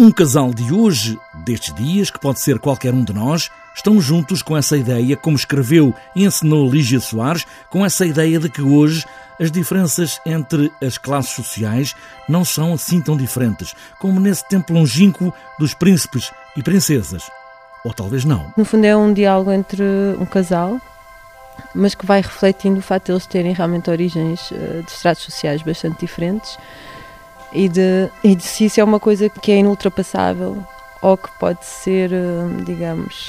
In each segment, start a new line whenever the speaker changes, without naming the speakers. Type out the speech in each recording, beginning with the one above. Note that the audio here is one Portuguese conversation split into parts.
Um casal de hoje, destes dias, que pode ser qualquer um de nós, estão juntos com essa ideia, como escreveu e ensinou Lígia Soares, com essa ideia de que hoje as diferenças entre as classes sociais não são assim tão diferentes, como nesse tempo longínquo dos príncipes e princesas. Ou talvez não.
No fundo é um diálogo entre um casal, mas que vai refletindo o facto de eles terem realmente origens uh, de estratos sociais bastante diferentes e de, e de se isso é uma coisa que é inultrapassável ou que pode ser, uh, digamos,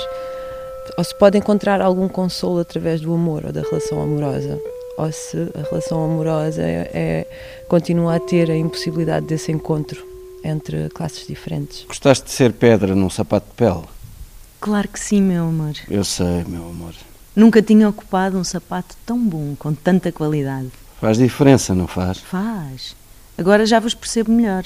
ou se pode encontrar algum consolo através do amor ou da relação amorosa ou se a relação amorosa é, é, continua a ter a impossibilidade desse encontro entre classes diferentes.
Gostaste de ser pedra num sapato de pele?
Claro que sim, meu amor.
Eu sei, meu amor.
Nunca tinha ocupado um sapato tão bom, com tanta qualidade.
Faz diferença, não faz?
Faz. Agora já vos percebo melhor.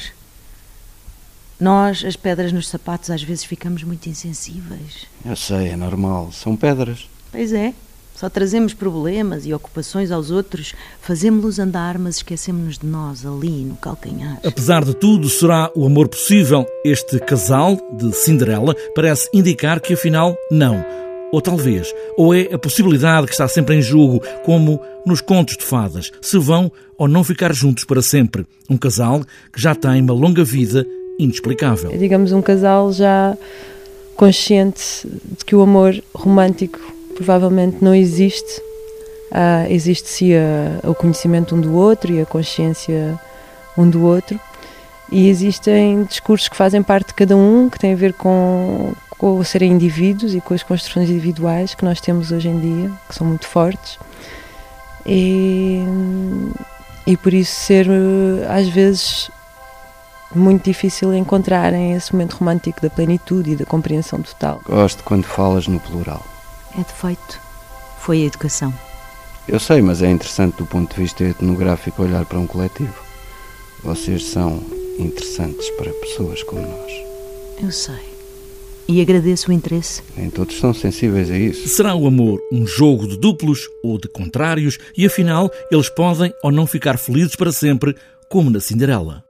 Nós, as pedras nos sapatos, às vezes ficamos muito insensíveis.
Eu sei, é normal. São pedras.
Pois é. Só trazemos problemas e ocupações aos outros, fazemos-los andar, mas esquecemos-nos de nós ali no calcanhar.
Apesar de tudo, será o amor possível? Este casal de Cinderela parece indicar que afinal não. Ou talvez, ou é a possibilidade que está sempre em jogo, como nos contos de fadas, se vão ou não ficar juntos para sempre. Um casal que já tem uma longa vida inexplicável.
É, digamos, um casal já consciente de que o amor romântico provavelmente não existe. Uh, existe-se o conhecimento um do outro e a consciência um do outro. E existem discursos que fazem parte de cada um, que têm a ver com, com serem indivíduos e com as construções individuais que nós temos hoje em dia, que são muito fortes. E, e por isso ser, às vezes, muito difícil encontrarem esse momento romântico da plenitude e da compreensão total.
Gosto quando falas no plural.
É defeito. Foi a educação.
Eu sei, mas é interessante do ponto de vista etnográfico olhar para um coletivo. Vocês são interessantes para pessoas como nós.
Eu sei. E agradeço o interesse.
Nem todos são sensíveis a isso.
Será o amor um jogo de duplos ou de contrários e afinal eles podem ou não ficar felizes para sempre, como na Cinderela?